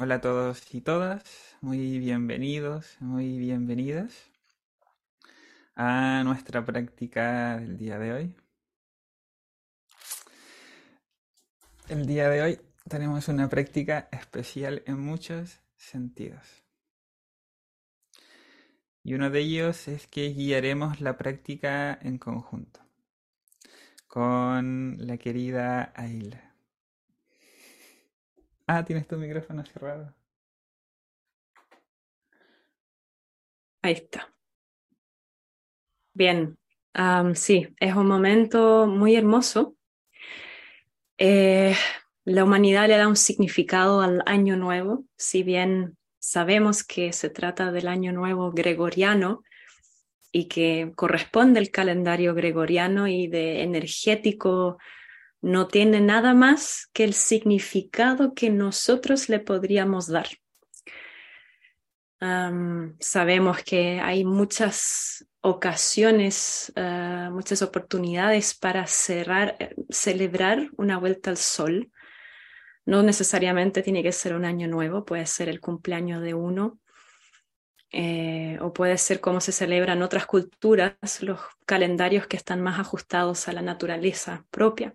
Hola a todos y todas, muy bienvenidos, muy bienvenidas a nuestra práctica del día de hoy. El día de hoy tenemos una práctica especial en muchos sentidos. Y uno de ellos es que guiaremos la práctica en conjunto con la querida Aila. Ah, tienes tu micrófono cerrado. Ahí está. Bien, sí, es un momento muy hermoso. Eh, la humanidad le da un significado al año nuevo, si bien sabemos que se trata del año nuevo gregoriano y que corresponde al calendario gregoriano y de energético no tiene nada más que el significado que nosotros le podríamos dar. sabemos que hay muchas ocasiones, ah, muchas oportunidades para cerrar, eh, celebrar una vuelta al sol. No necesariamente tiene que ser un año nuevo, puede ser el cumpleaños de uno, eh, o puede ser como se celebran otras culturas, los calendarios que están más ajustados a la naturaleza propia.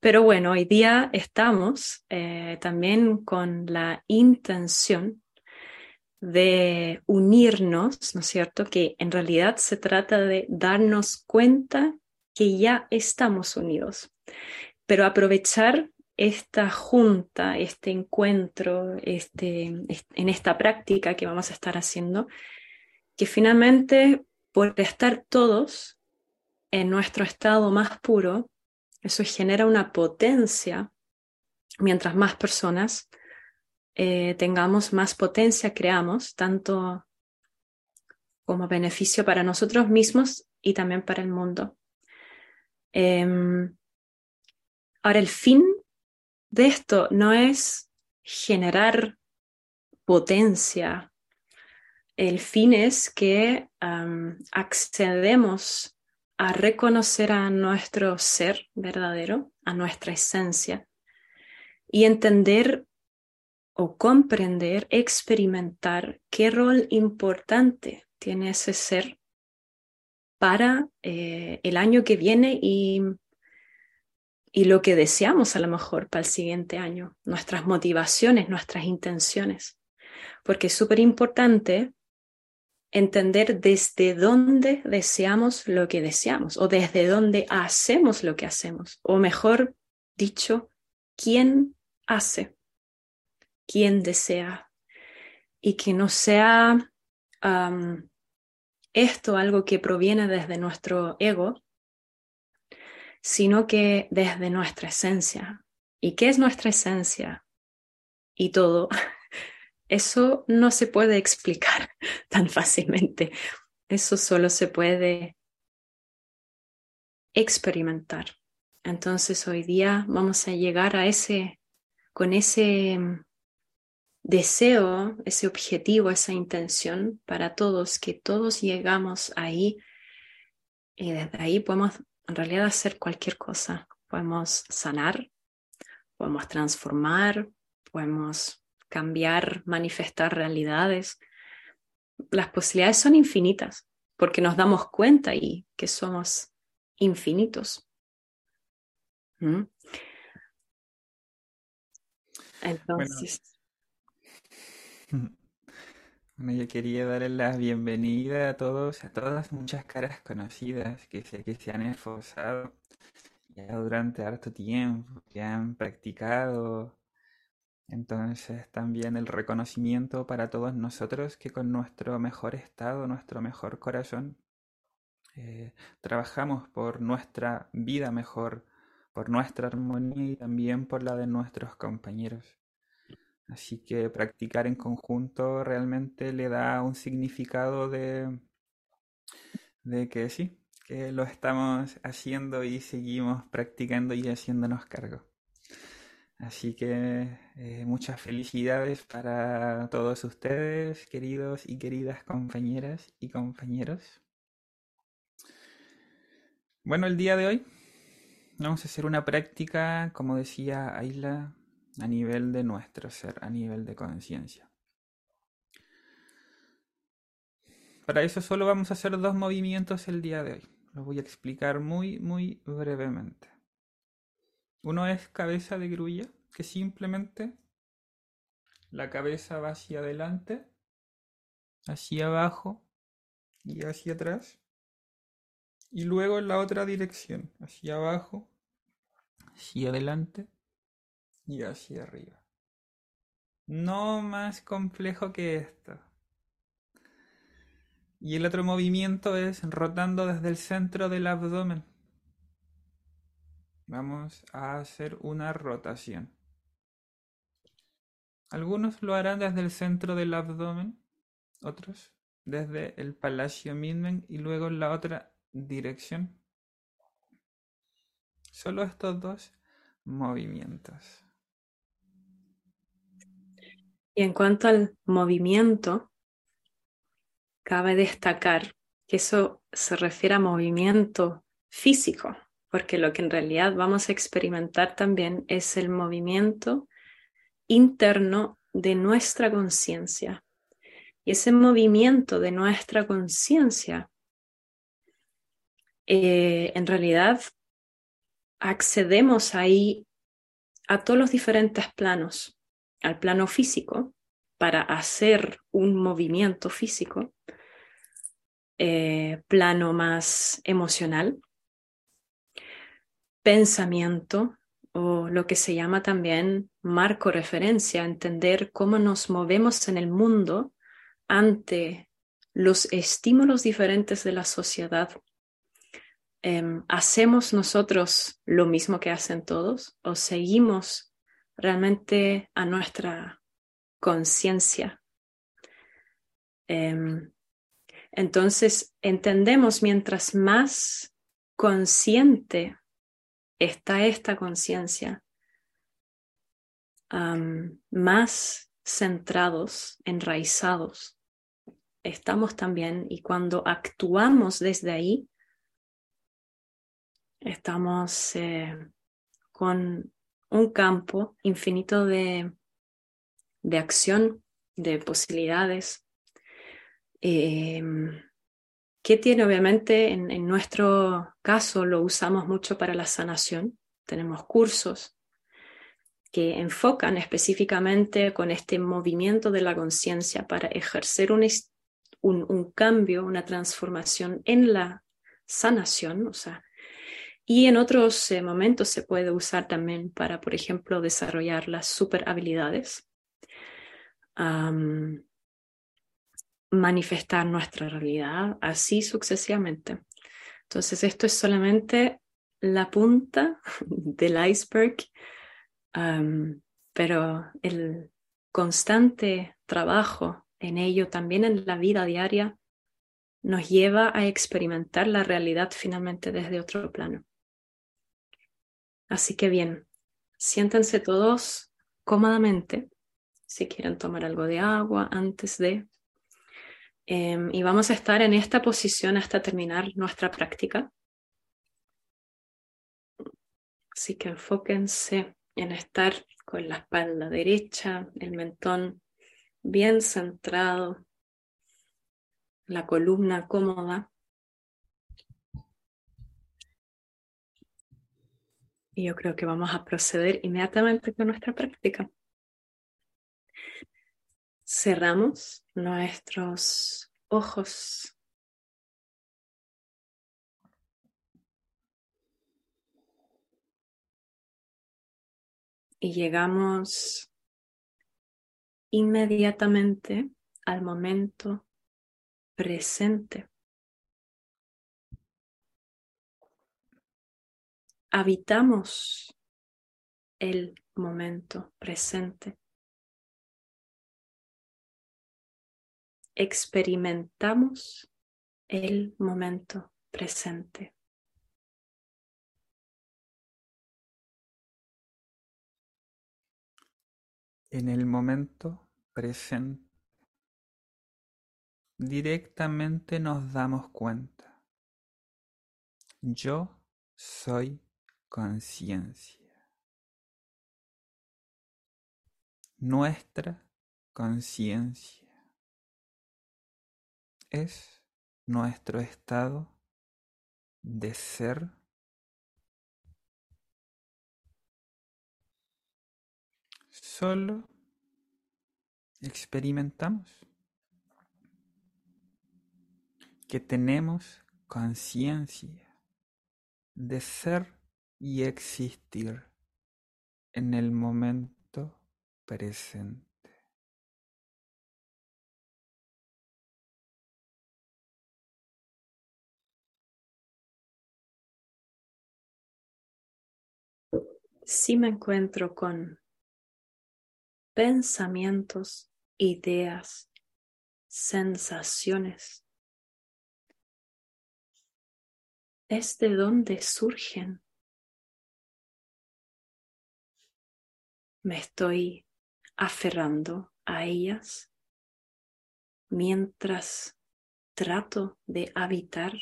Pero bueno, hoy día estamos eh, también con la intención de unirnos, ¿no es cierto? Que en realidad se trata de darnos cuenta que ya estamos unidos, pero aprovechar esta junta, este encuentro, este, en esta práctica que vamos a estar haciendo, que finalmente por estar todos en nuestro estado más puro, eso genera una potencia. Mientras más personas eh, tengamos, más potencia creamos, tanto como beneficio para nosotros mismos y también para el mundo. Em, ahora, el fin de esto no es generar potencia. El fin es que accedemos a reconocer a nuestro ser verdadero, a nuestra esencia, y entender o comprender, experimentar qué rol importante tiene ese ser para eh, el año que viene y, y lo que deseamos a lo mejor para el siguiente año, nuestras motivaciones, nuestras intenciones. Porque es súper importante entender desde dónde deseamos lo que deseamos o desde dónde hacemos lo que hacemos, o mejor dicho, quién hace, quién desea, y que no sea esto algo que proviene desde nuestro ego, sino que desde nuestra esencia. ¿Y qué es nuestra esencia? Y todo eso no se puede explicar tan fácilmente. Eso solo se puede experimentar. Entonces hoy día vamos a llegar a ese, con ese mm, deseo, ese objetivo, esa intención para todos, que todos llegamos ahí y desde ahí podemos en realidad hacer cualquier cosa. Podemos sanar, podemos transformar, podemos cambiar, manifestar realidades. Las posibilidades son infinitas porque nos damos cuenta y que somos infinitos. ¿Mm? Entonces. Bueno. yo quería darle la bienvenida a todos, a todas muchas caras conocidas que sé que se han esforzado ya durante harto tiempo, que han practicado entonces también el reconocimiento para todos nosotros que con nuestro mejor estado, nuestro mejor corazón, eh, trabajamos por nuestra vida mejor, por nuestra armonía y también por la de nuestros compañeros. Así que practicar en conjunto realmente le da un significado de, de que sí, que lo estamos haciendo y seguimos practicando y haciéndonos cargo. Así que eh, muchas felicidades para todos ustedes, queridos y queridas compañeras y compañeros. Bueno, el día de hoy vamos a hacer una práctica, como decía Ayla, a nivel de nuestro ser, a nivel de conciencia. Para eso solo vamos a hacer dos movimientos el día de hoy. Los voy a explicar muy, muy brevemente. Uno es cabeza de grulla, que simplemente la cabeza va hacia adelante, hacia abajo y hacia atrás. Y luego en la otra dirección, hacia abajo, hacia adelante y hacia arriba. No más complejo que esto. Y el otro movimiento es rotando desde el centro del abdomen. Vamos a hacer una rotación. Algunos lo harán desde el centro del abdomen, otros desde el palacio Midmen y luego en la otra dirección. Solo estos dos movimientos. Y en cuanto al movimiento, cabe destacar que eso se refiere a movimiento físico, porque lo que en realidad vamos a experimentar también es el movimiento interno de nuestra conciencia. Y ese movimiento de nuestra conciencia, eh, en realidad accedemos ahí a todos los diferentes planos, al plano físico, para hacer un movimiento físico, eh, plano más emocional, pensamiento o lo que se llama también marco referencia, entender cómo nos movemos en el mundo ante los estímulos diferentes de la sociedad. Em, ¿Hacemos nosotros lo mismo que hacen todos o seguimos realmente a nuestra conciencia? Em, entonces, entendemos mientras más consciente está esta conciencia, más centrados, enraizados estamos también y cuando actuamos desde ahí, estamos eh, con un campo infinito de, de acción, de posibilidades, Em, ¿Qué tiene obviamente en, nuestro caso lo usamos mucho para la sanación. Tenemos cursos que enfocan específicamente con este movimiento de la conciencia para ejercer un, cambio, una transformación en la sanación, o sea, y en otros eh, momentos se puede usar también para, por ejemplo, desarrollar las super habilidades. Manifestar nuestra realidad, así sucesivamente. Entonces, esto es solamente la punta del iceberg, pero el constante trabajo en ello, también en la vida diaria, nos lleva a experimentar la realidad finalmente desde otro plano. Así que bien, siéntense todos cómodamente, si quieren tomar algo de agua antes de Em, y vamos a estar en esta posición hasta terminar nuestra práctica. Así que enfóquense en estar con la espalda derecha, el mentón bien centrado, la columna cómoda. Y yo creo que vamos a proceder inmediatamente con nuestra práctica. Cerramos nuestros ojos. Y llegamos inmediatamente al momento presente. Habitamos el momento presente. Experimentamos el momento presente. En el momento presente directamente nos damos cuenta. Yo soy conciencia. nuestra conciencia. Es nuestro estado de ser solo experimentamos que tenemos conciencia de ser y existir en el momento presente. Si me encuentro con pensamientos, ideas, sensaciones, es de dónde surgen. Me estoy aferrando a ellas mientras trato de habitar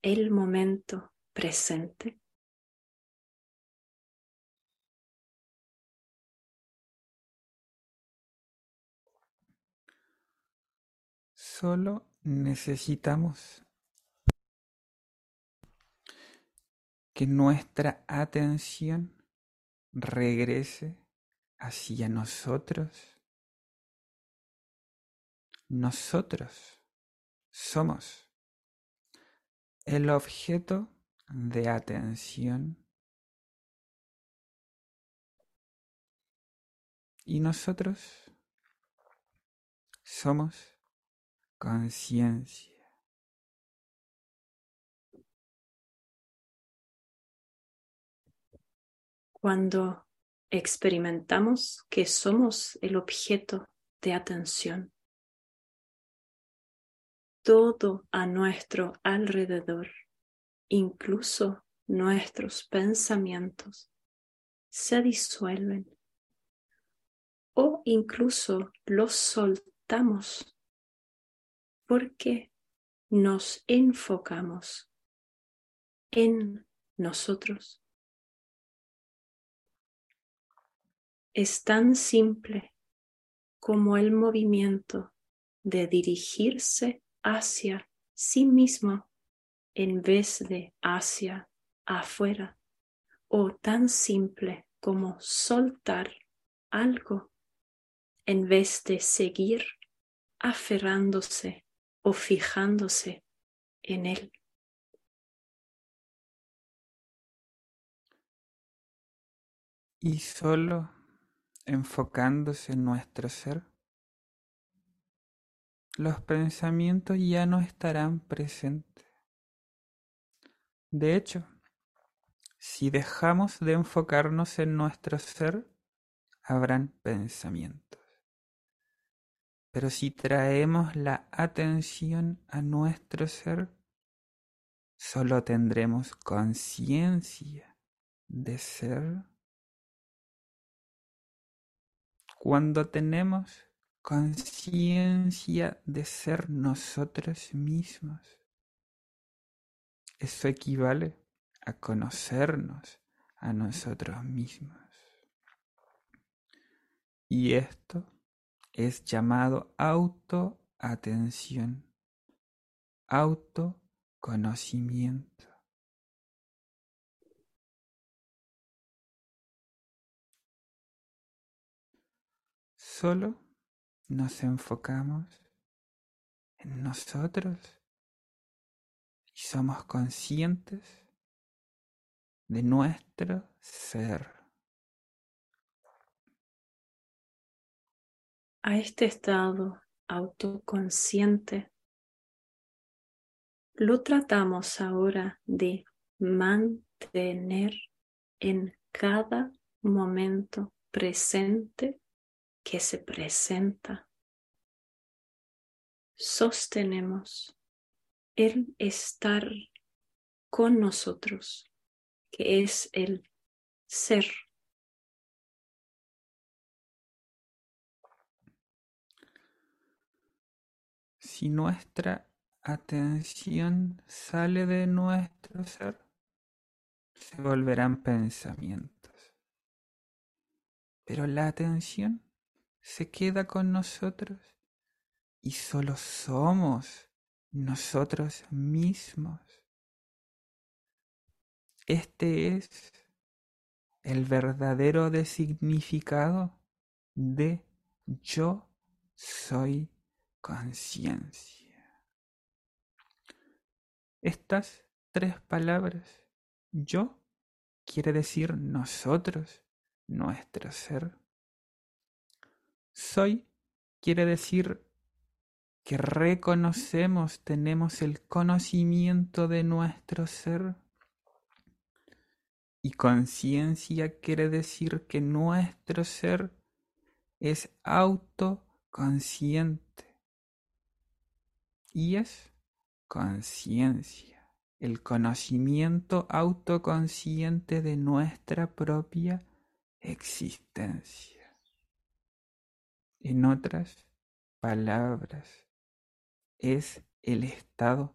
el momento presente. Solo necesitamos que nuestra atención regrese hacia nosotros. Nosotros somos el objeto de atención y nosotros somos conciencia. cuando experimentamos que somos el objeto de atención. Todo a nuestro alrededor, incluso nuestros pensamientos, se disuelven o incluso los soltamos porque nos enfocamos en nosotros. es tan simple como el movimiento de dirigirse hacia sí mismo en vez de hacia afuera, o tan simple como soltar algo en vez de seguir aferrándose o fijándose en él. Y solo enfocándose en nuestro ser, los pensamientos ya no estarán presentes. De hecho, si dejamos de enfocarnos en nuestro ser, habrán pensamientos. Pero si traemos la atención a nuestro ser, solo tendremos conciencia de ser Cuando tenemos conciencia de ser nosotros mismos, eso equivale a conocernos a nosotros mismos. Y esto es llamado autoatención, autoconocimiento. Solo nos enfocamos en nosotros y somos conscientes de nuestro ser. A este estado autoconsciente lo tratamos ahora de mantener en cada momento presente que se presenta, sostenemos el estar con nosotros, que es el ser. Si nuestra atención sale de nuestro ser, se volverán pensamientos pero la atención se queda con nosotros y solo somos nosotros mismos. Este es el verdadero de significado de yo soy conciencia. Estas tres palabras, yo, quiere decir nosotros, nuestro ser. Soy quiere decir que reconocemos, tenemos el conocimiento de nuestro ser. Y conciencia quiere decir que nuestro ser es autoconsciente. Y es conciencia, el conocimiento autoconsciente de nuestra propia existencia. En otras palabras, es el estado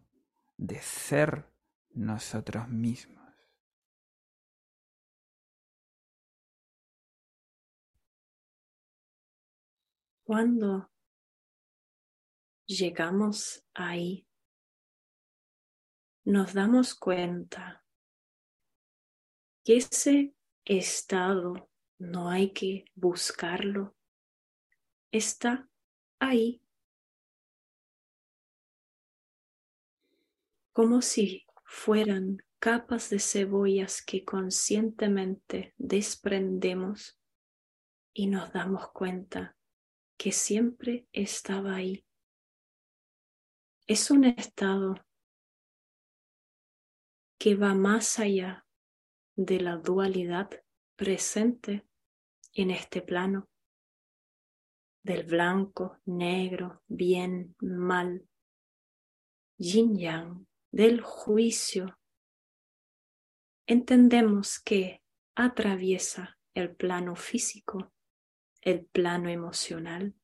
de ser nosotros mismos. Cuando llegamos ahí, nos damos cuenta que ese estado no hay que buscarlo, está ahí, como si fueran capas de cebollas que conscientemente desprendemos y nos damos cuenta que siempre estaba ahí. Es un estado que va más allá de la dualidad presente en este plano, del blanco, negro, bien, mal, yin yang, del juicio. Entendemos que atraviesa el plano físico el plano emocional,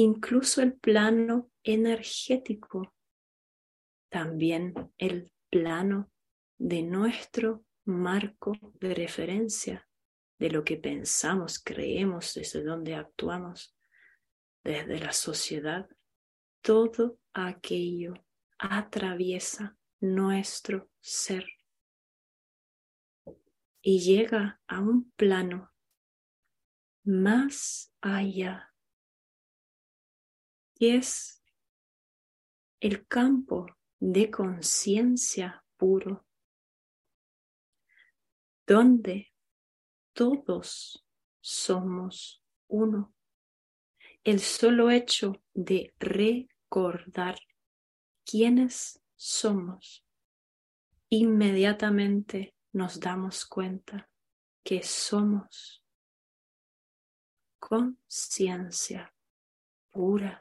incluso el plano energético, también el plano de nuestro marco de referencia, de lo que pensamos, creemos, desde donde actuamos, desde la sociedad, todo aquello atraviesa nuestro ser y llega a un plano más allá. Y es el campo de conciencia puro, donde todos somos uno. El solo hecho de recordar quiénes somos, inmediatamente nos damos cuenta que somos conciencia pura.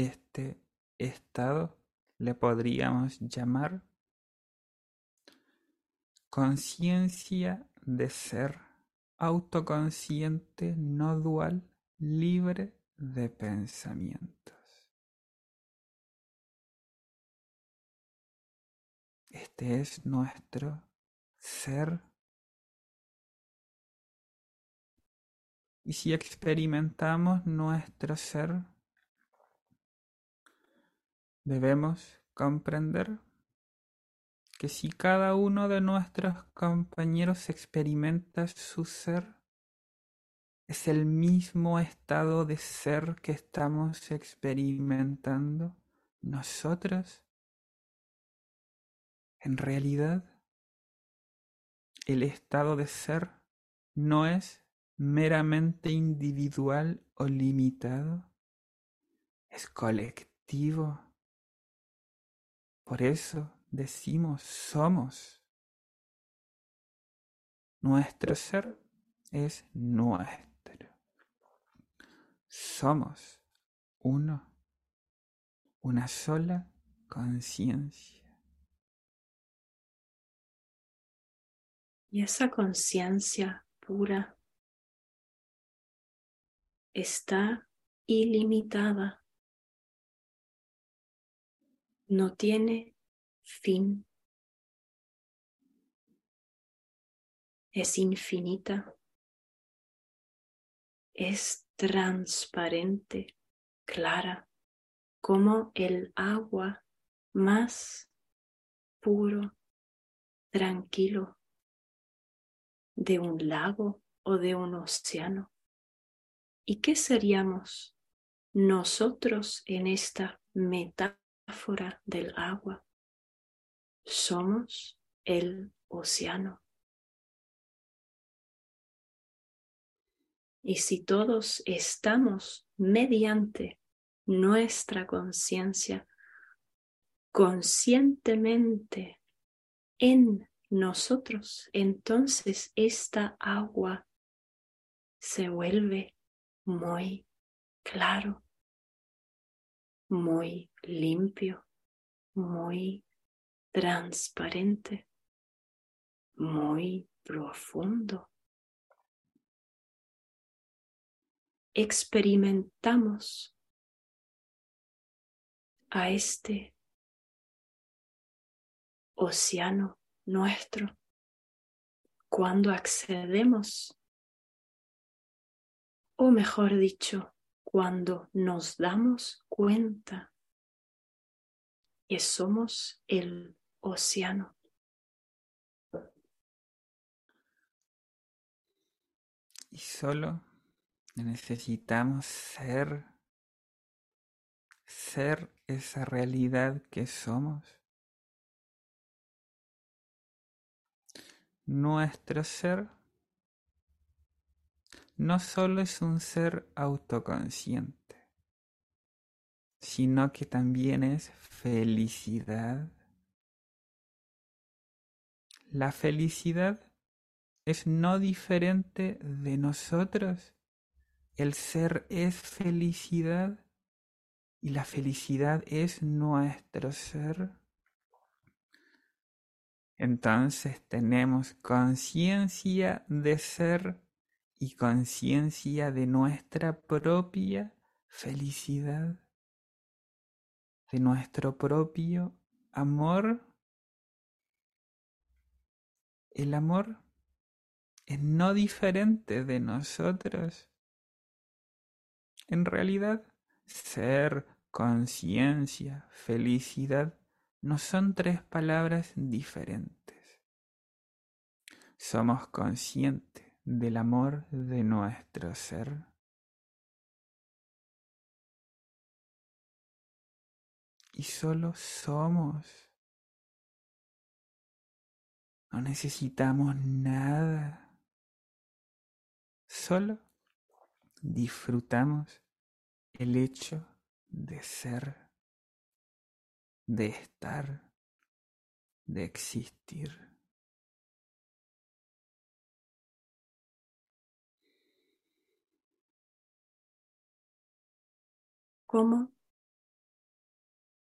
Este estado le podríamos llamar conciencia de ser autoconsciente, no dual, libre de pensamientos. Este es nuestro ser. Y si experimentamos nuestro ser, debemos comprender que si cada uno de nuestros compañeros experimenta su ser, es el mismo estado de ser que estamos experimentando nosotros. En realidad, el estado de ser no es meramente individual o limitado, es colectivo. Por eso decimos somos. Nuestro ser es nuestro. Somos uno, una sola conciencia. Y esa conciencia pura está ilimitada, no tiene fin, es infinita, es transparente, clara, como el agua más puro, tranquilo de un lago o de un océano. ¿Y qué seríamos nosotros en esta del agua? Somos el océano. Y si todos estamos mediante nuestra conciencia conscientemente en nosotros, entonces esta agua se vuelve muy claro, muy limpio, muy transparente, muy profundo. Experimentamos a este océano nuestro cuando accedemos, o mejor dicho, cuando nos damos cuenta que somos el océano. Y solo necesitamos ser, ser esa realidad que somos. Nuestro ser no solo es un ser autoconsciente, sino que también es felicidad. La felicidad es no diferente de nosotros. El ser es felicidad y la felicidad es nuestro ser. Entonces tenemos conciencia de ser y conciencia de nuestra propia felicidad, de nuestro propio amor. El amor es no diferente de nosotros. En realidad, ser, conciencia, felicidad no son tres palabras diferentes. Somos conscientes del amor de nuestro ser. Y solo somos. No necesitamos nada. Solo disfrutamos el hecho de ser de estar, de existir. ¿Cómo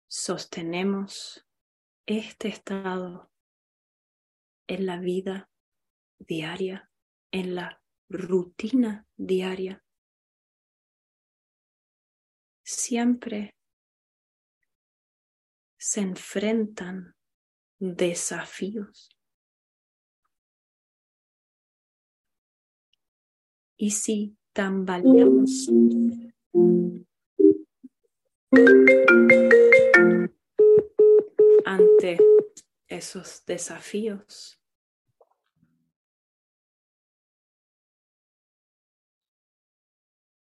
sostenemos este estado en la vida diaria, en la rutina diaria? Siempre se enfrentan desafíos. Y si tambaleamos ante esos desafíos,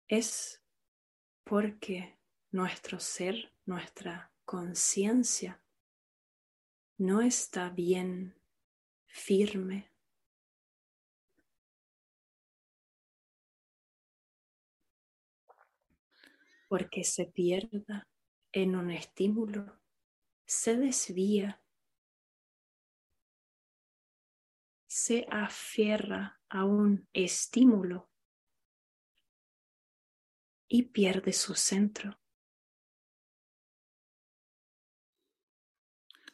es porque nuestro ser, nuestra conciencia no está bien firme. Porque se pierda en un estímulo, se desvía, se aferra a un estímulo y pierde su centro.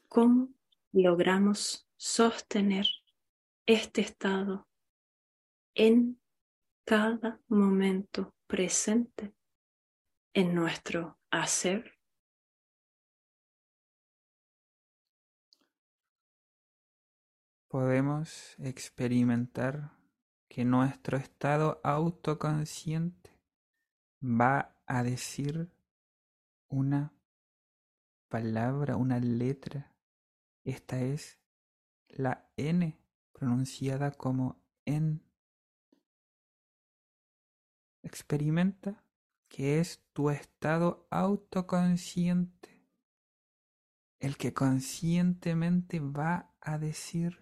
cómo logramos sostener este estado en cada momento presente en nuestro hacer. podemos experimentar que nuestro estado autoconsciente va a decir una palabra, una letra. Esta es la N pronunciada como en. Experimenta que es tu estado autoconsciente el que conscientemente va a decir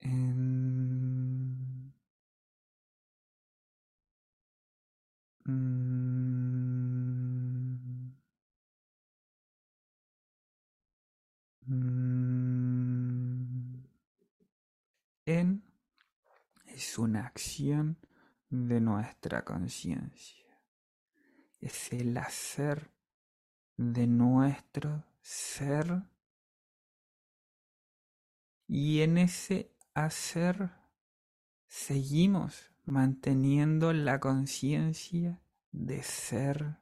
en... Mm, mm, en es una acción de nuestra conciencia. Es el hacer de nuestro ser. Y en ese hacer seguimos manteniendo la conciencia de ser.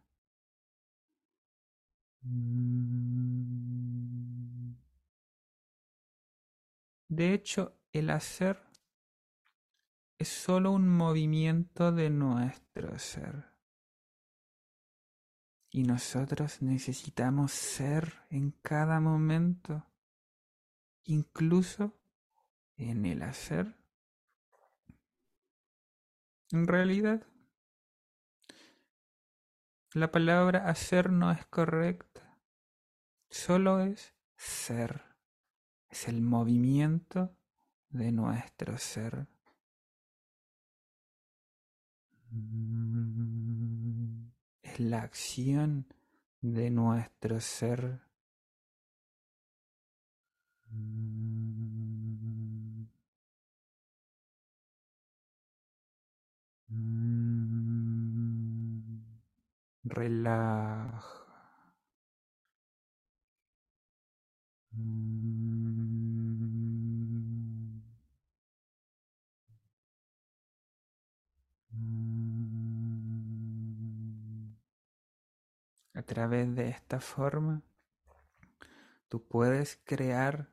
De hecho, el hacer es solo un movimiento de nuestro ser. Y nosotros necesitamos ser en cada momento, incluso en el hacer. En realidad, la palabra hacer no es correcta, solo es ser, es el movimiento de nuestro ser. La acción de nuestro ser. Relaja. Través de esta forma, tú puedes crear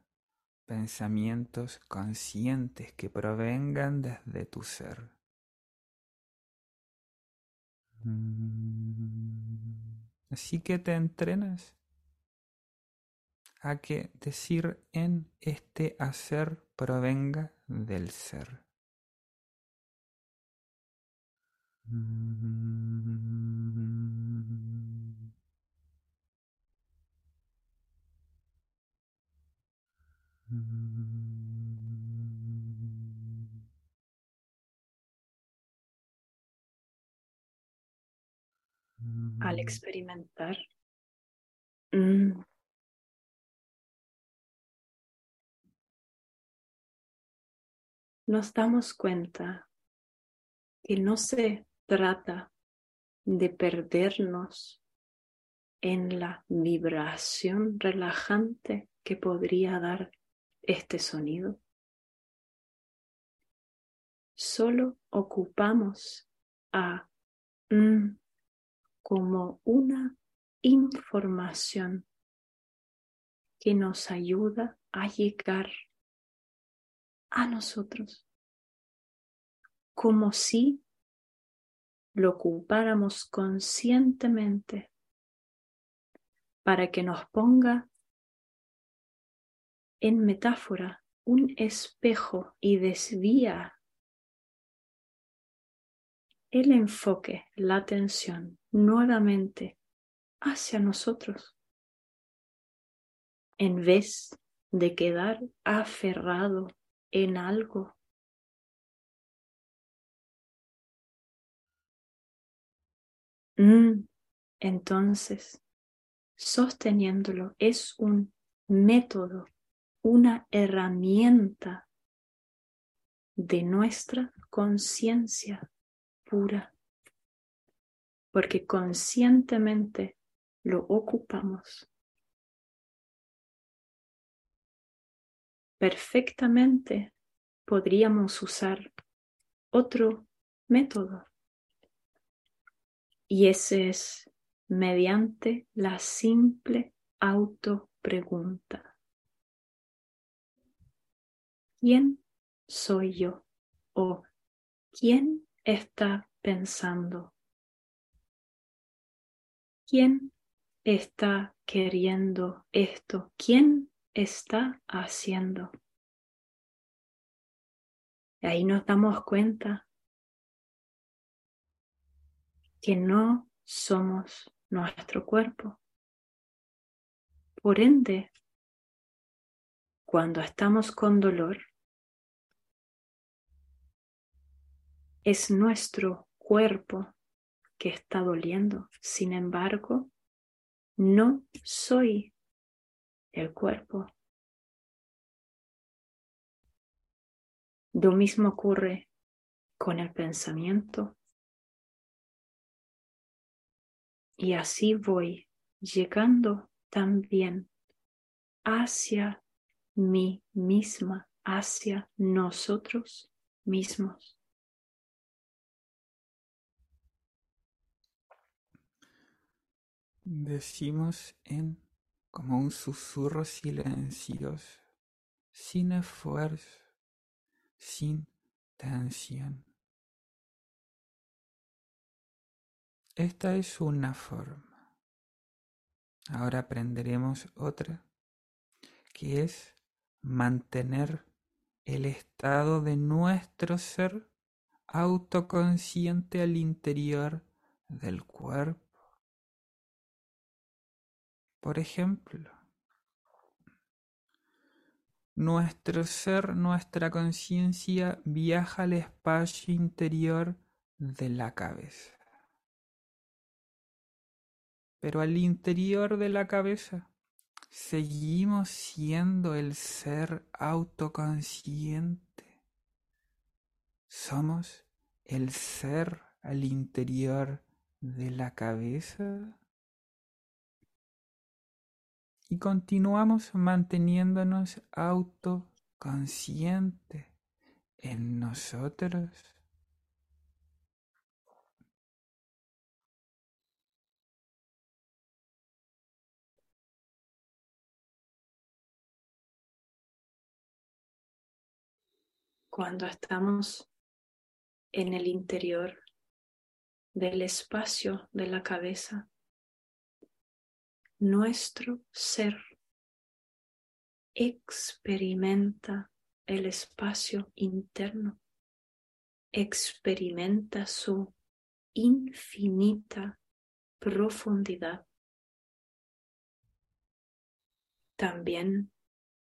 pensamientos conscientes que provengan desde tu ser. Así que te entrenas a que decir en este hacer provenga del ser. Al experimentar, mm, nos damos cuenta que no se trata de perdernos en la vibración relajante que podría dar este sonido. Solo ocupamos a como una información que nos ayuda a llegar a nosotros, como si lo ocupáramos conscientemente para que nos ponga en metáfora un espejo y desvía el enfoque, la atención nuevamente hacia nosotros, en vez de quedar aferrado en algo. Mm, entonces, sosteniéndolo es un método una herramienta de nuestra conciencia pura, porque conscientemente lo ocupamos. Perfectamente podríamos usar otro método y ese es mediante la simple autopregunta. ¿Quién soy yo? ¿O quién está pensando? ¿Quién está queriendo esto? ¿Quién está haciendo? Y ahí nos damos cuenta que no somos nuestro cuerpo. Por ende, cuando estamos con dolor, es nuestro cuerpo que está doliendo. Sin embargo, no soy el cuerpo. Lo mismo ocurre con el pensamiento. Y así voy llegando también hacia mí misma, hacia nosotros mismos. Decimos en como un susurro silencioso, sin esfuerzo, sin tensión. Esta es una forma. Ahora aprenderemos otra, que es mantener el estado de nuestro ser autoconsciente al interior del cuerpo. Por ejemplo, nuestro ser, nuestra conciencia viaja al espacio interior de la cabeza. Pero al interior de la cabeza seguimos siendo el ser autoconsciente. Somos el ser al interior de la cabeza y continuamos manteniéndonos autoconscientes en nosotros. Cuando estamos en el interior del espacio de la cabeza, nuestro ser experimenta el espacio interno, experimenta su infinita profundidad. También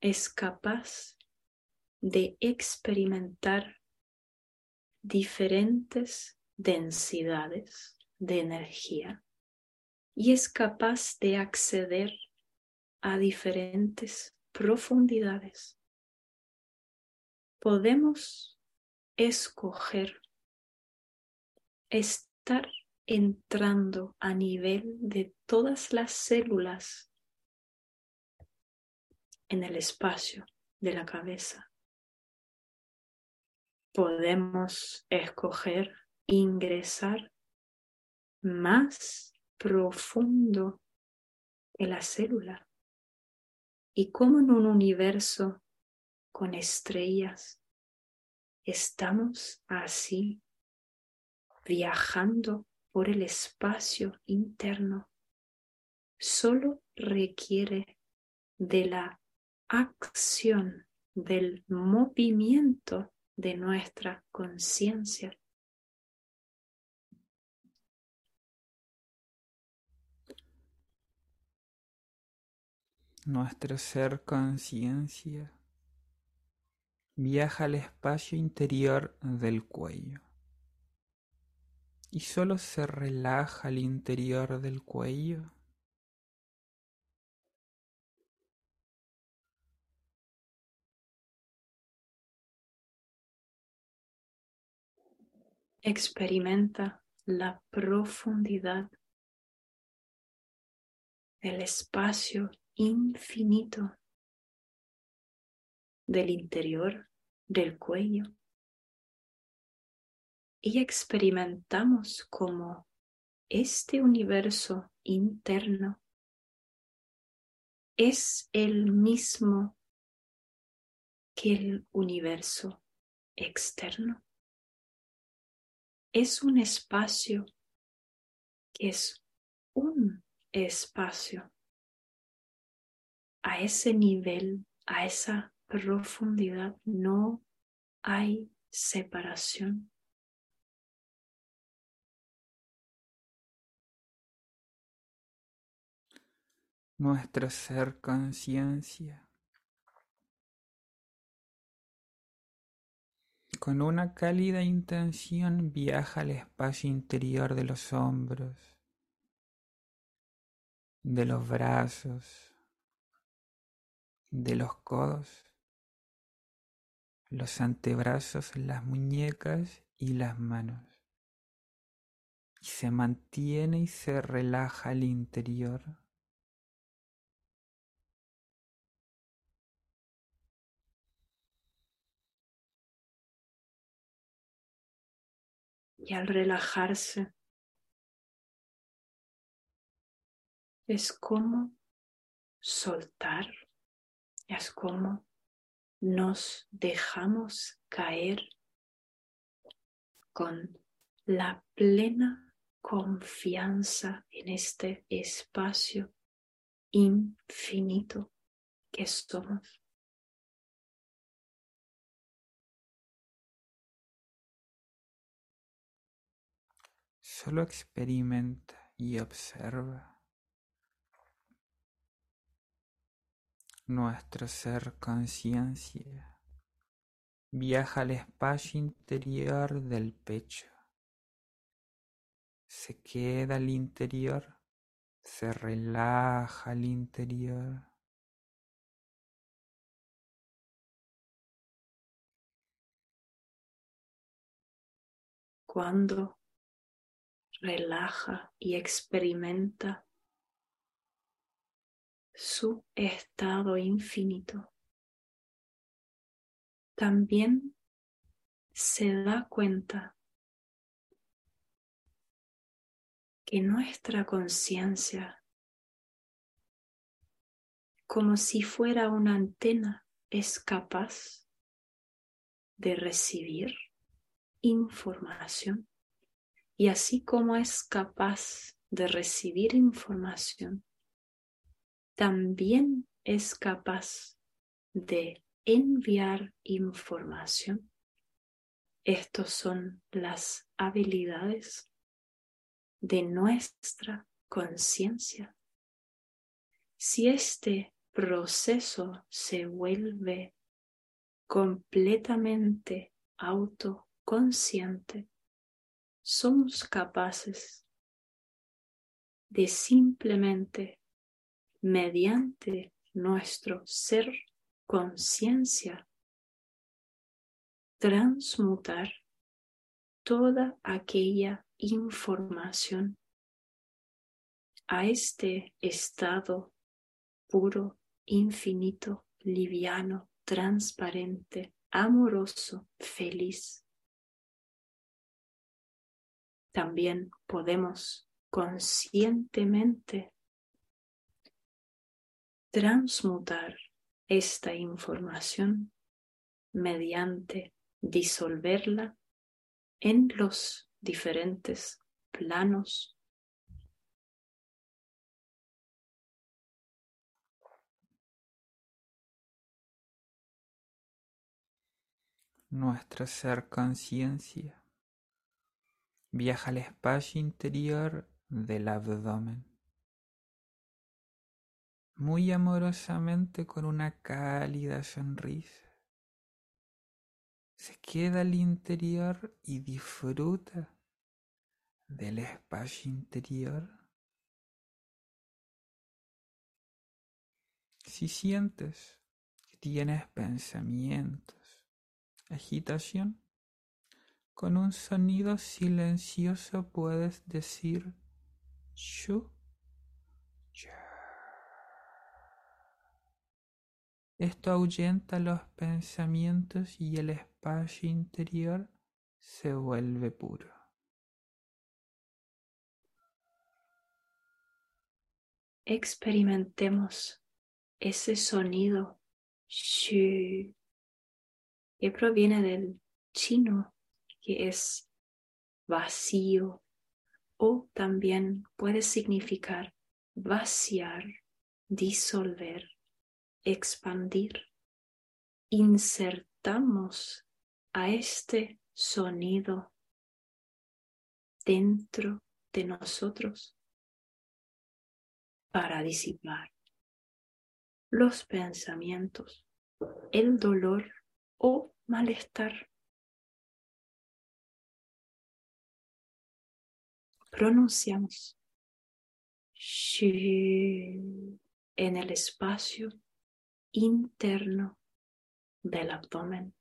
es capaz de experimentar diferentes densidades de energía y es capaz de acceder a diferentes profundidades. Podemos escoger estar entrando a nivel de todas las células en el espacio de la cabeza. Podemos escoger ingresar más profundo de la célula y como en un universo con estrellas estamos así viajando por el espacio interno. Solo requiere de la acción, del movimiento de nuestra conciencia Nuestro ser conciencia viaja al espacio interior del cuello y solo se relaja al interior del cuello. Experimenta la profundidad del espacio infinito del interior del cuello. Y experimentamos como este universo interno es el mismo que el universo externo. Es un espacio que es un espacio a ese nivel, a esa profundidad, no hay separación. Nuestro ser conciencia con una cálida intención viaja al espacio interior de los hombros, de los brazos, de los codos, los antebrazos, las muñecas y las manos. Y se mantiene y se relaja al interior Y al relajarse, es como soltar, es como nos dejamos caer con la plena confianza en este espacio infinito que somos. Solo experimenta y observa. Nuestro ser conciencia viaja al espacio interior del pecho. Se queda al interior, se relaja al interior. Cuando relaja y experimenta su estado infinito. También se da cuenta que nuestra conciencia, como si fuera una antena, es capaz de recibir información y así como es capaz de recibir información, también es capaz de enviar información. Estos son las habilidades de nuestra conciencia. Si este proceso se vuelve completamente autoconsciente, somos capaces de simplemente mediante nuestro ser conciencia transmutar toda aquella información a este estado puro, infinito, liviano, transparente, amoroso, feliz. También podemos conscientemente transmutar esta información mediante disolverla en los diferentes planos nuestro ser conciencia Viaja al espacio interior del abdomen. Muy amorosamente con una cálida sonrisa. Se queda al interior y disfruta del espacio interior. Si sientes que tienes pensamientos, agitación, con un sonido silencioso puedes decir Esto ahuyenta los pensamientos y el espacio interior se vuelve puro. Experimentemos ese sonido shu que proviene del chino, que es vacío, o también puede significar vaciar, disolver, expandir. Insertamos a este sonido dentro de nosotros para disipar los pensamientos, el dolor o malestar. Pronunciamos en el espacio interno del abdomen.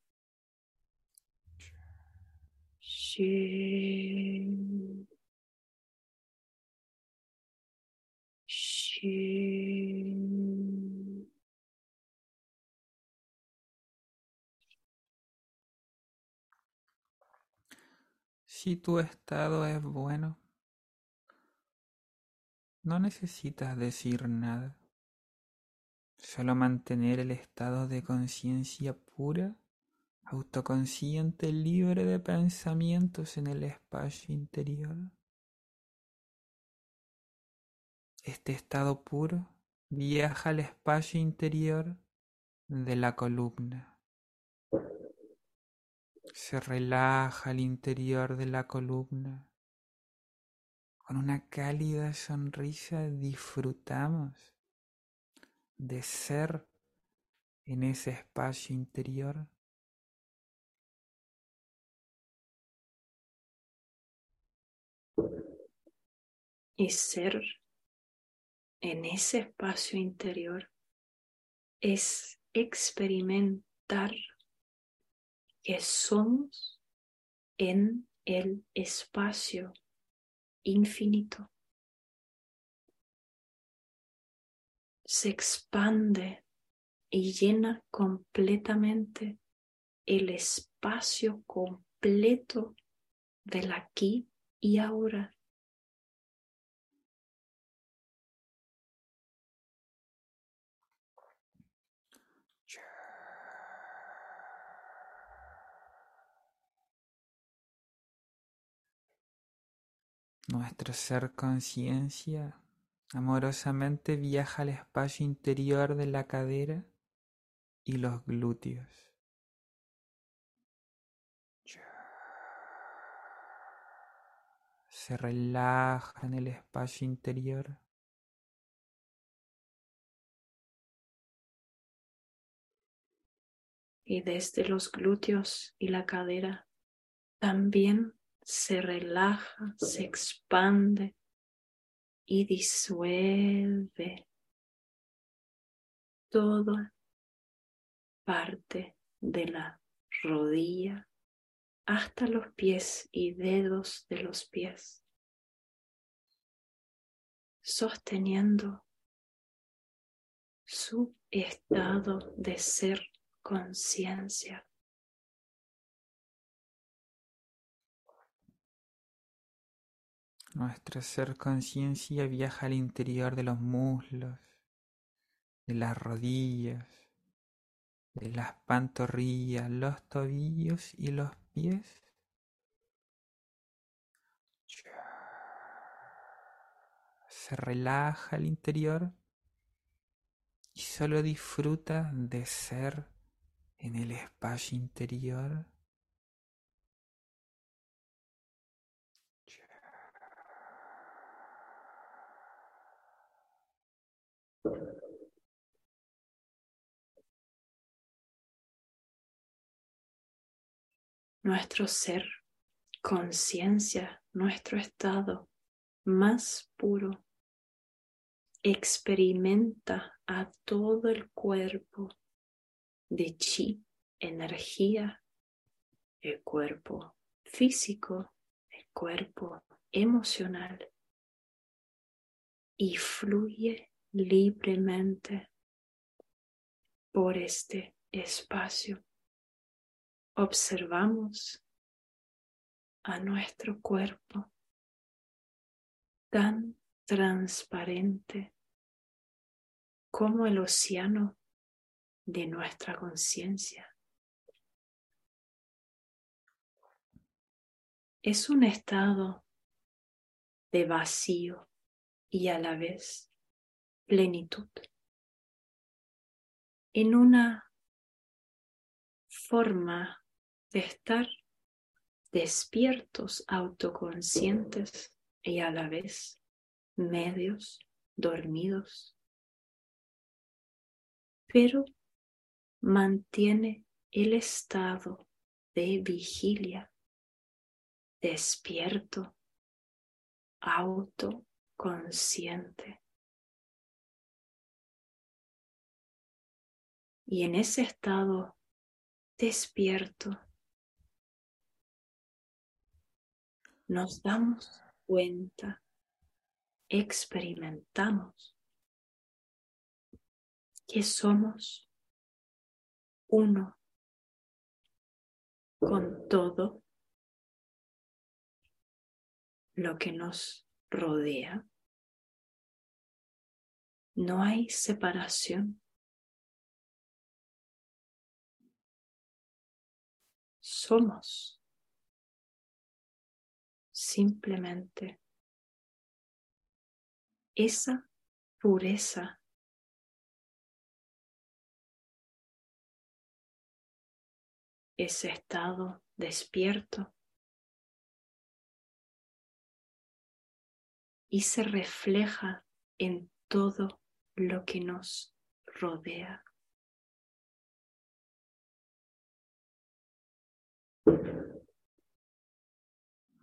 Si tu estado es bueno, no necesitas decir nada. Solo mantener el estado de conciencia pura, autoconsciente, libre de pensamientos en el espacio interior. Este estado puro viaja al espacio interior de la columna. Se relaja al interior de la columna. Con una cálida sonrisa disfrutamos de ser en ese espacio interior. Y ser en ese espacio interior es experimentar que somos en el espacio infinito. Se expande y llena completamente el espacio completo del aquí y ahora. Nuestro ser conciencia amorosamente viaja al espacio interior de la cadera y los glúteos. Se relaja en el espacio interior. Y desde los glúteos y la cadera también se relaja, se expande y disuelve toda parte de la rodilla hasta los pies y dedos de los pies, sosteniendo su estado de ser conciencia. Nuestro ser conciencia viaja al interior de los muslos, de las rodillas, de las pantorrillas, los tobillos y los pies. Se relaja al interior y solo disfruta de ser en el espacio interior nuestro ser, conciencia, nuestro estado más puro, experimenta a todo el cuerpo de chi, energía, el cuerpo físico, el cuerpo emocional y fluye libremente por este espacio. Observamos a nuestro cuerpo tan transparente como el océano de nuestra conciencia. Es un estado de vacío y a la vez plenitud. En una forma de estar despiertos, autoconscientes y a la vez medios dormidos, pero mantiene el estado de vigilia, despierto, autoconsciente. Y en ese estado despierto, nos damos cuenta, experimentamos que somos uno con todo lo que nos rodea. No hay separación. Somos simplemente esa pureza ese estado despierto y se refleja en todo lo que nos rodea.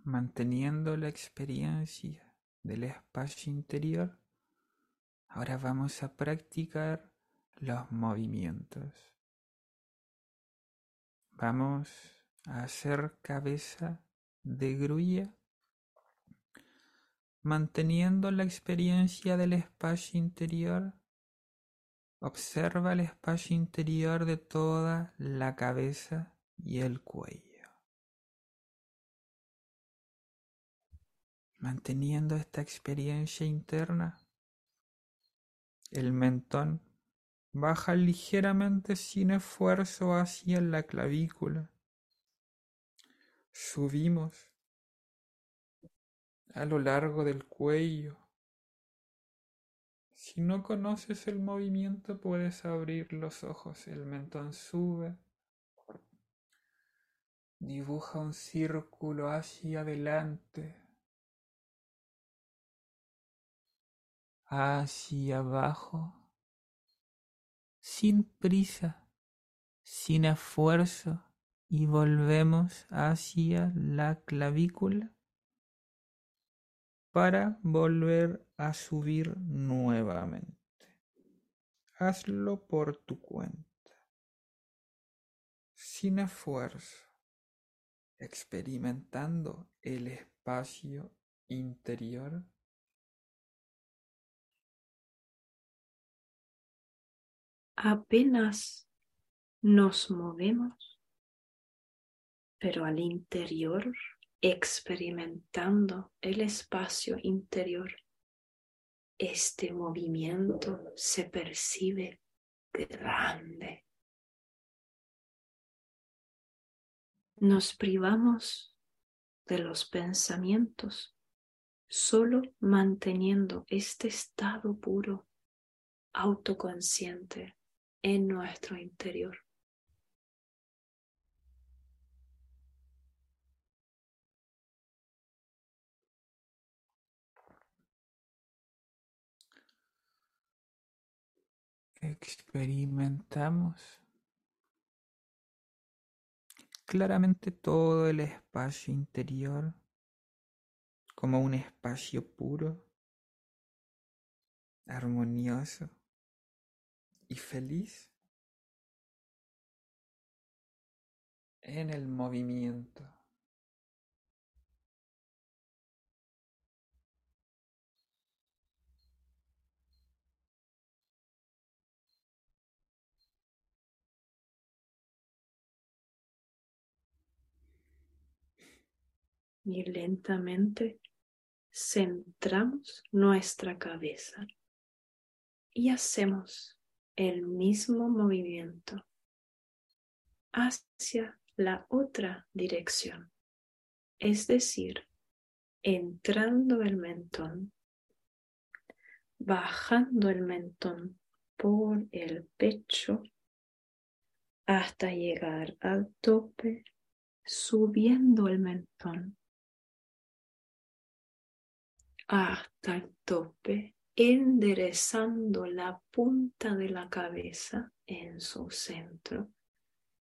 Manteniendo la experiencia del espacio interior, ahora vamos a practicar los movimientos. Vamos a hacer cabeza de grulla manteniendo la experiencia del espacio interior. Observa el espacio interior de toda la cabeza y el cuello. Manteniendo esta experiencia interna, el mentón baja ligeramente sin esfuerzo hacia la clavícula. Subimos a lo largo del cuello. Si no conoces el movimiento puedes abrir los ojos. El mentón sube. Dibuja un círculo hacia adelante. Hacia abajo. Sin prisa. Sin esfuerzo. Y volvemos hacia la clavícula para volver a subir nuevamente. Hazlo por tu cuenta, sin esfuerzo, experimentando el espacio interior. Apenas nos movemos, pero al interior experimentando el espacio interior. Este movimiento se percibe grande. Nos privamos de los pensamientos solo manteniendo este estado puro, autoconsciente en nuestro interior. experimentamos claramente todo el espacio interior como un espacio puro, armonioso y feliz en el movimiento. y lentamente centramos nuestra cabeza y hacemos el mismo movimiento hacia la otra dirección. es decir, entrando el mentón, bajando el mentón por el pecho hasta llegar al tope, subiendo el mentón hasta el tope, enderezando la punta de la cabeza en su centro,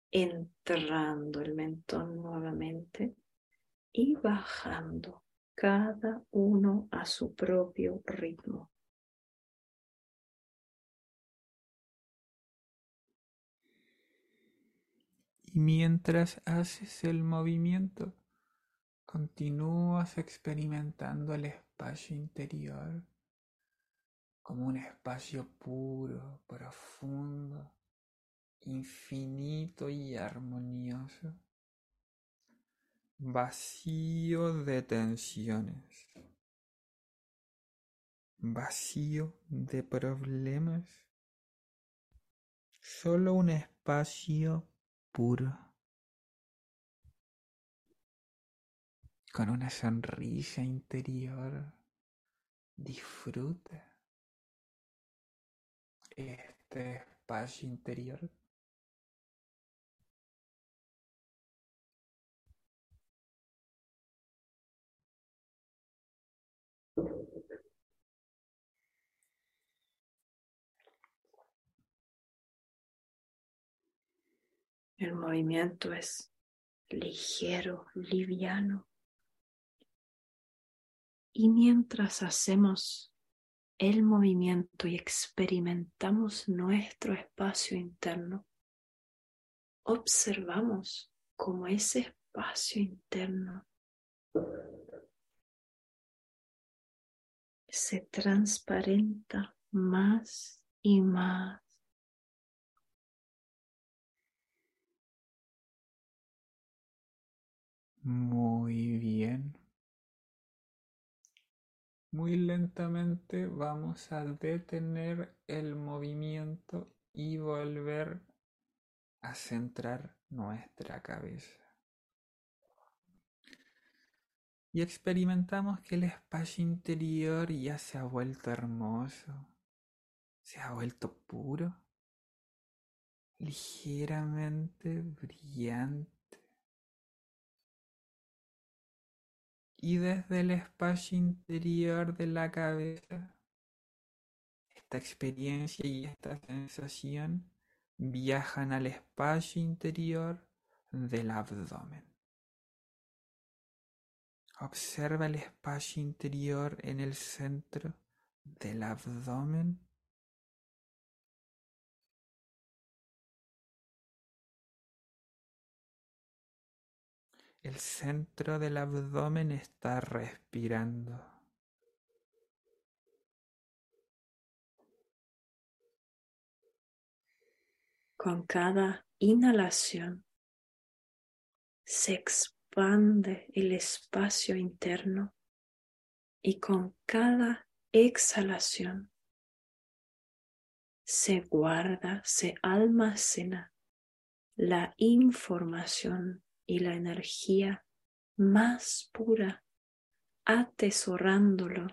entrando el mentón nuevamente y bajando cada uno a su propio ritmo. Y mientras haces el movimiento, continúas experimentando el espacio interior como un espacio puro, profundo, infinito y armonioso, vacío de tensiones, vacío de problemas, solo un espacio puro, con una sonrisa interior. Disfruta este espacio interior. El movimiento es ligero, liviano. Y mientras hacemos el movimiento y experimentamos nuestro espacio interno, observamos cómo ese espacio interno se transparenta más y más Muy bien. Muy lentamente vamos a detener el movimiento y volver a centrar nuestra cabeza. Y experimentamos que el espacio interior ya se ha vuelto hermoso, se ha vuelto puro, ligeramente brillante y desde el espacio interior de la cabeza, esta experiencia y esta sensación viajan al espacio interior del abdomen. Observa el espacio interior en el centro del abdomen El centro del abdomen está respirando. Con cada inhalación se expande el espacio interno y con cada exhalación se guarda, se almacena la información y la energía más pura, atesorándolo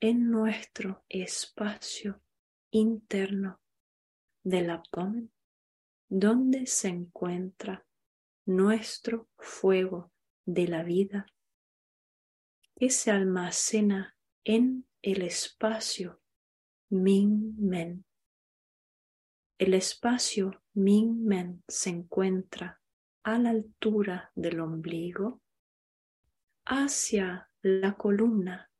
en nuestro espacio interno del abdomen, donde se encuentra nuestro fuego de la vida que se almacena en el espacio Ming Men. El espacio Ming Men se encuentra a la altura del ombligo hacia la columna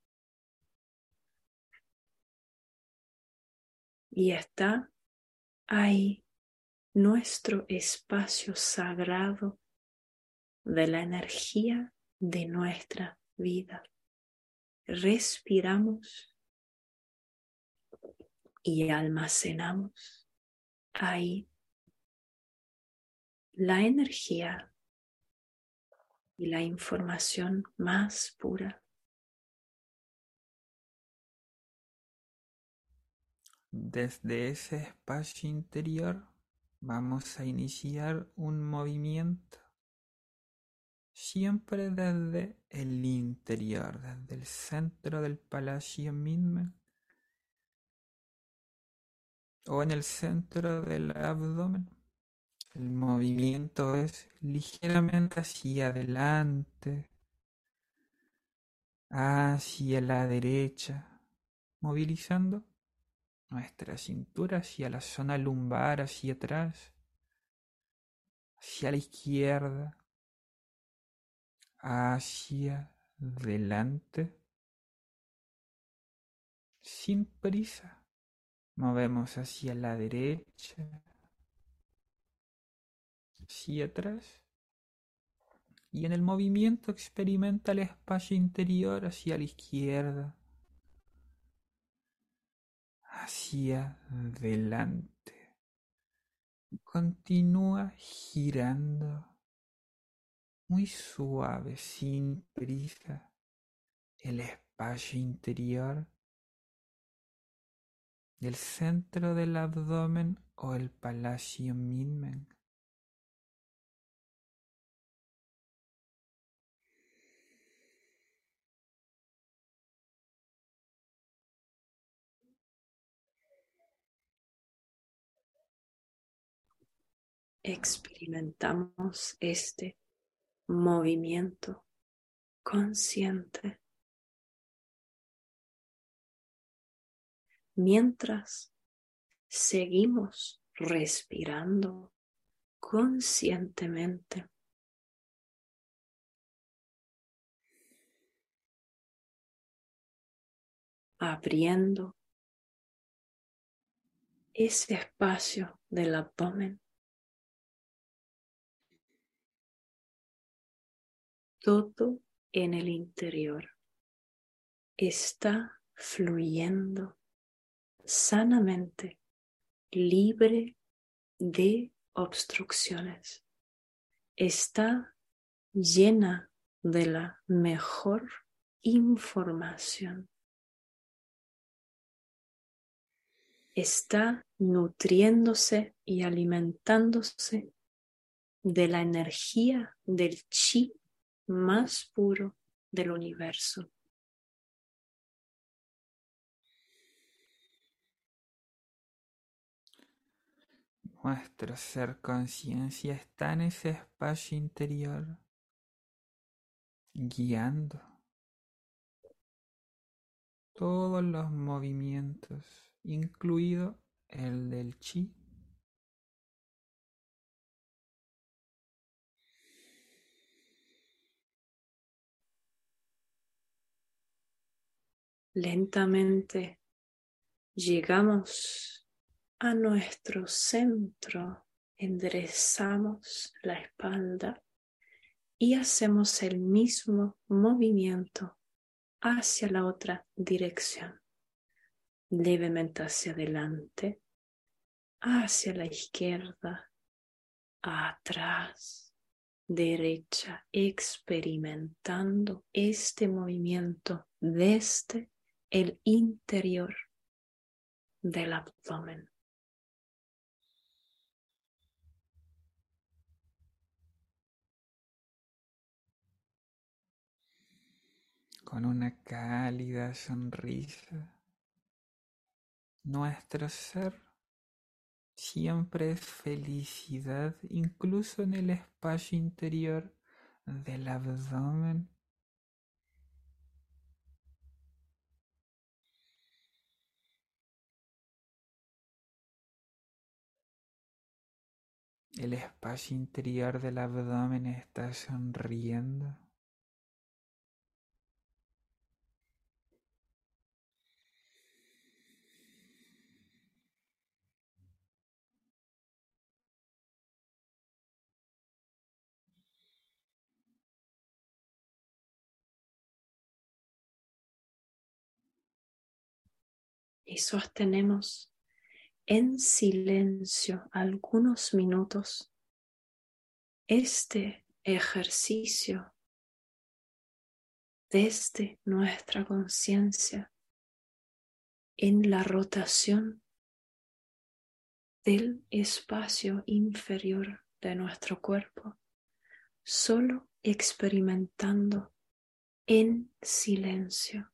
y está ahí nuestro espacio sagrado de la energía de nuestra vida. Respiramos y almacenamos ahí la energía y la información más pura. Desde ese espacio interior vamos a iniciar un movimiento siempre desde el interior, desde el centro del palacio mismo o en el centro del abdomen. El movimiento es ligeramente hacia adelante, hacia la derecha, movilizando nuestra cintura hacia la zona lumbar, hacia atrás, hacia la izquierda, hacia adelante, sin prisa. Movemos hacia la derecha, hacia atrás. Y en el movimiento experimenta el espacio interior hacia la izquierda, hacia adelante. Continúa girando muy suave, sin prisa, el espacio interior del centro del abdomen o el palacio Minmen. Experimentamos este movimiento consciente mientras seguimos respirando conscientemente. abriendo ese espacio del abdomen. Todo en el interior está fluyendo sanamente, libre de obstrucciones. Está llena de la mejor información. Está nutriéndose y alimentándose de la energía del chi más puro del universo. Nuestro ser conciencia está en ese espacio interior, guiando todos los movimientos, incluido el del chi. Lentamente llegamos a nuestro centro, enderezamos la espalda y hacemos el mismo movimiento hacia la otra dirección, levemente hacia adelante, hacia la izquierda, atrás, derecha, experimentando este movimiento desde el interior del abdomen. con una cálida sonrisa. Nuestro ser siempre es felicidad, incluso en el espacio interior del abdomen. El espacio interior del abdomen está sonriendo. y sostenemos en silencio algunos minutos este ejercicio desde nuestra conciencia en la rotación del espacio inferior de nuestro cuerpo, solo experimentando en silencio.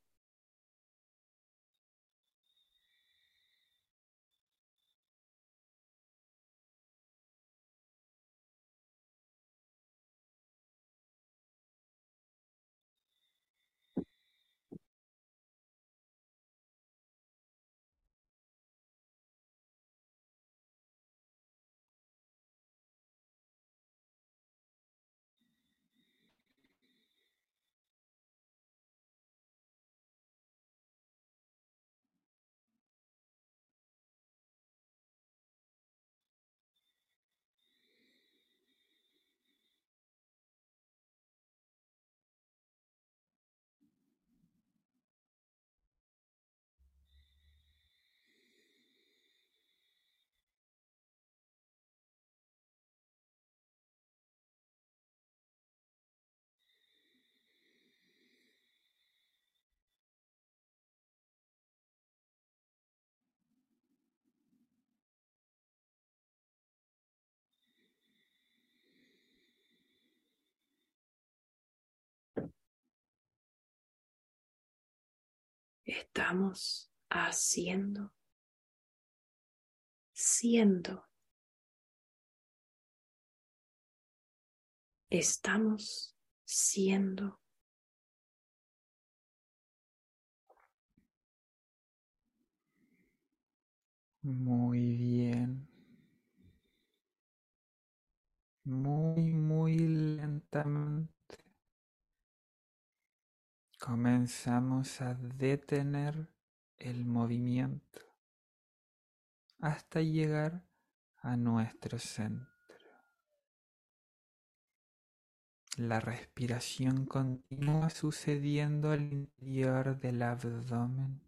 Estamos haciendo, siendo. Estamos siendo. Muy bien. Muy, muy lentamente comenzamos a detener el movimiento hasta llegar a nuestro centro. La respiración continúa sucediendo al interior del abdomen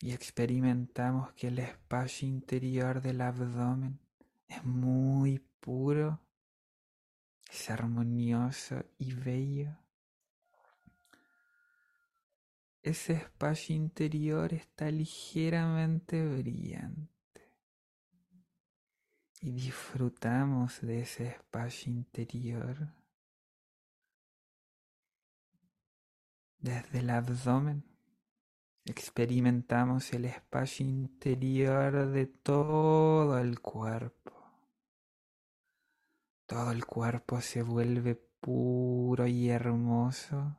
y experimentamos que el espacio interior del abdomen es muy puro es armonioso y bello. Ese espacio interior está ligeramente brillante y disfrutamos de ese espacio interior desde el abdomen. Experimentamos el espacio interior de todo el cuerpo. Todo el cuerpo se vuelve puro y hermoso.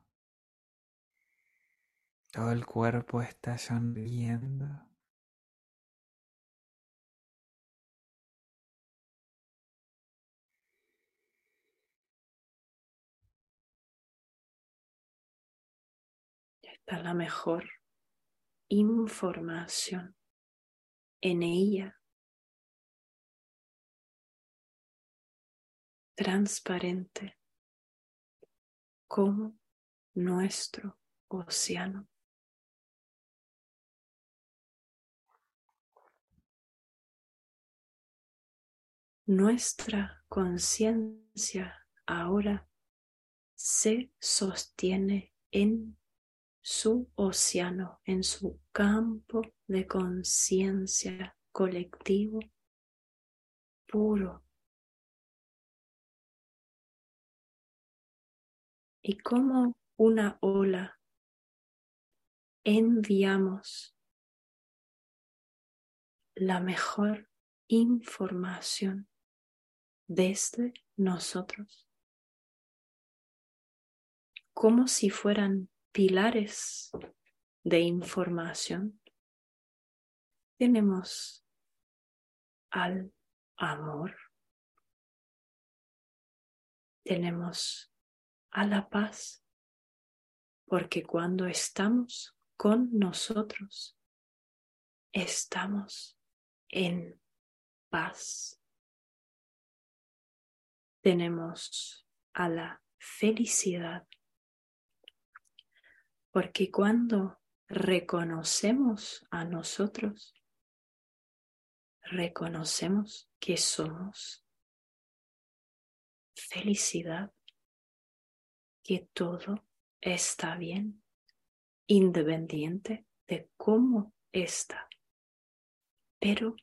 Todo el cuerpo está sonriendo. Está la mejor información en ella transparente como nuestro océano. Nuestra conciencia ahora se sostiene en su océano, en su campo de conciencia colectivo puro y como una ola enviamos la mejor información desde nosotros, como si fueran pilares de información. Tenemos al amor, tenemos a la paz, porque cuando estamos con nosotros, estamos en paz. Tenemos a la felicidad, porque cuando reconocemos a nosotros, reconocemos que somos felicidad que todo está bien, independiente de cómo está, pero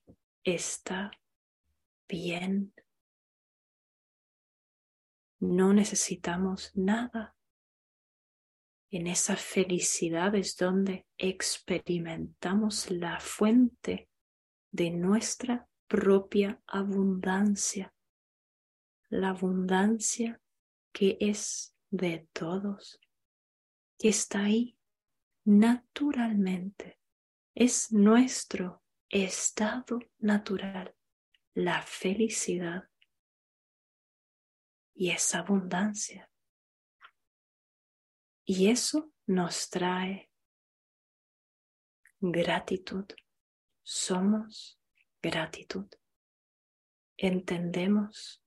está bien. No necesitamos nada. En esa felicidad es donde experimentamos la fuente de nuestra propia abundancia, la abundancia que es de todos, que está ahí naturalmente, es nuestro estado natural, la felicidad y esa abundancia. Y eso nos trae gratitud. Somos gratitud. Entendemos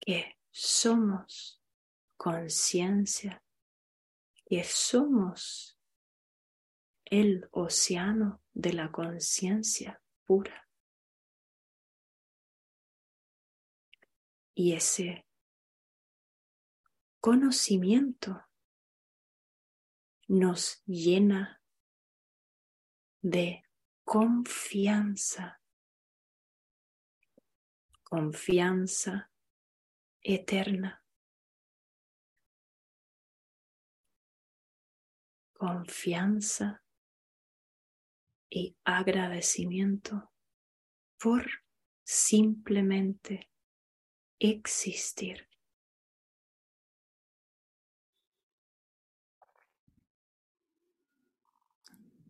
que somos conciencia, que somos el océano de la conciencia pura. Y ese conocimiento nos llena de confianza, confianza eterna, confianza y agradecimiento por simplemente existir.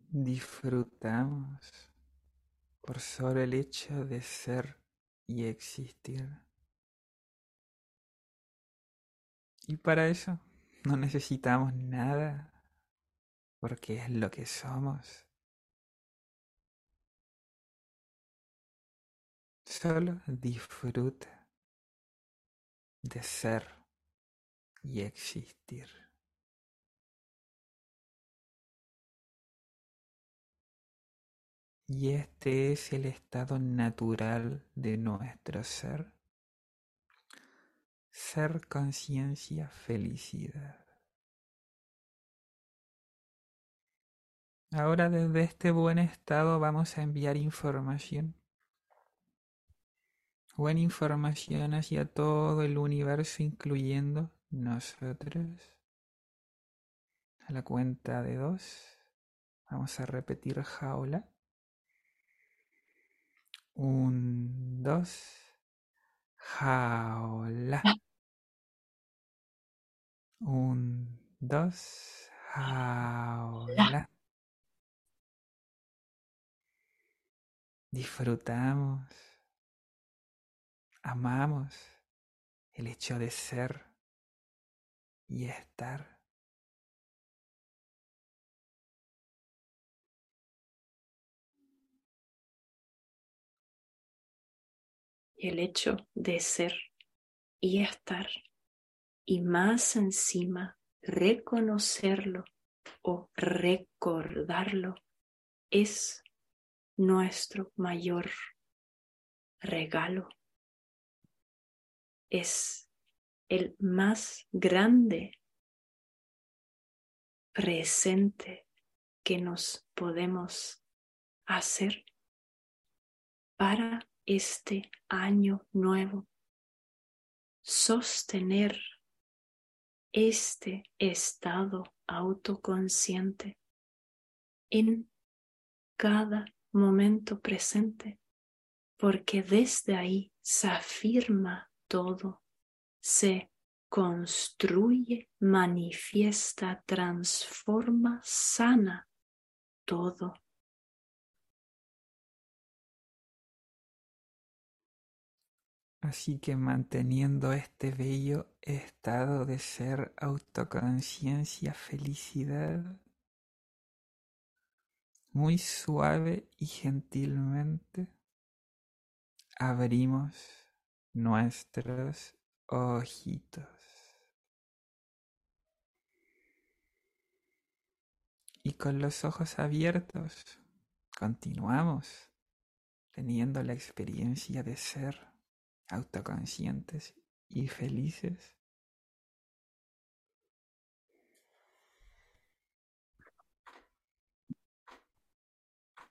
Disfrutamos por solo el hecho de ser y existir. Y para eso no necesitamos nada, porque es lo que somos. Solo disfruta de ser y existir. Y este es el estado natural de nuestro ser. Ser conciencia, felicidad. Ahora desde este buen estado vamos a enviar información buena información hacia todo el universo, incluyendo nosotros. A la cuenta de dos, vamos a repetir jaula. Un, dos, jaula. Un, dos, jaula. Disfrutamos amamos el hecho de ser y estar. El hecho de ser y estar y más encima reconocerlo o recordarlo es nuestro mayor regalo es el más grande presente que nos podemos hacer para este año nuevo. Sostener este estado autoconsciente en cada momento presente, porque desde ahí se afirma todo se construye, manifiesta, transforma, sana todo. Así que manteniendo este bello estado de ser, autoconciencia, felicidad, muy suave y gentilmente abrimos nuestros ojitos. Y con los ojos abiertos continuamos teniendo la experiencia de ser autoconscientes y felices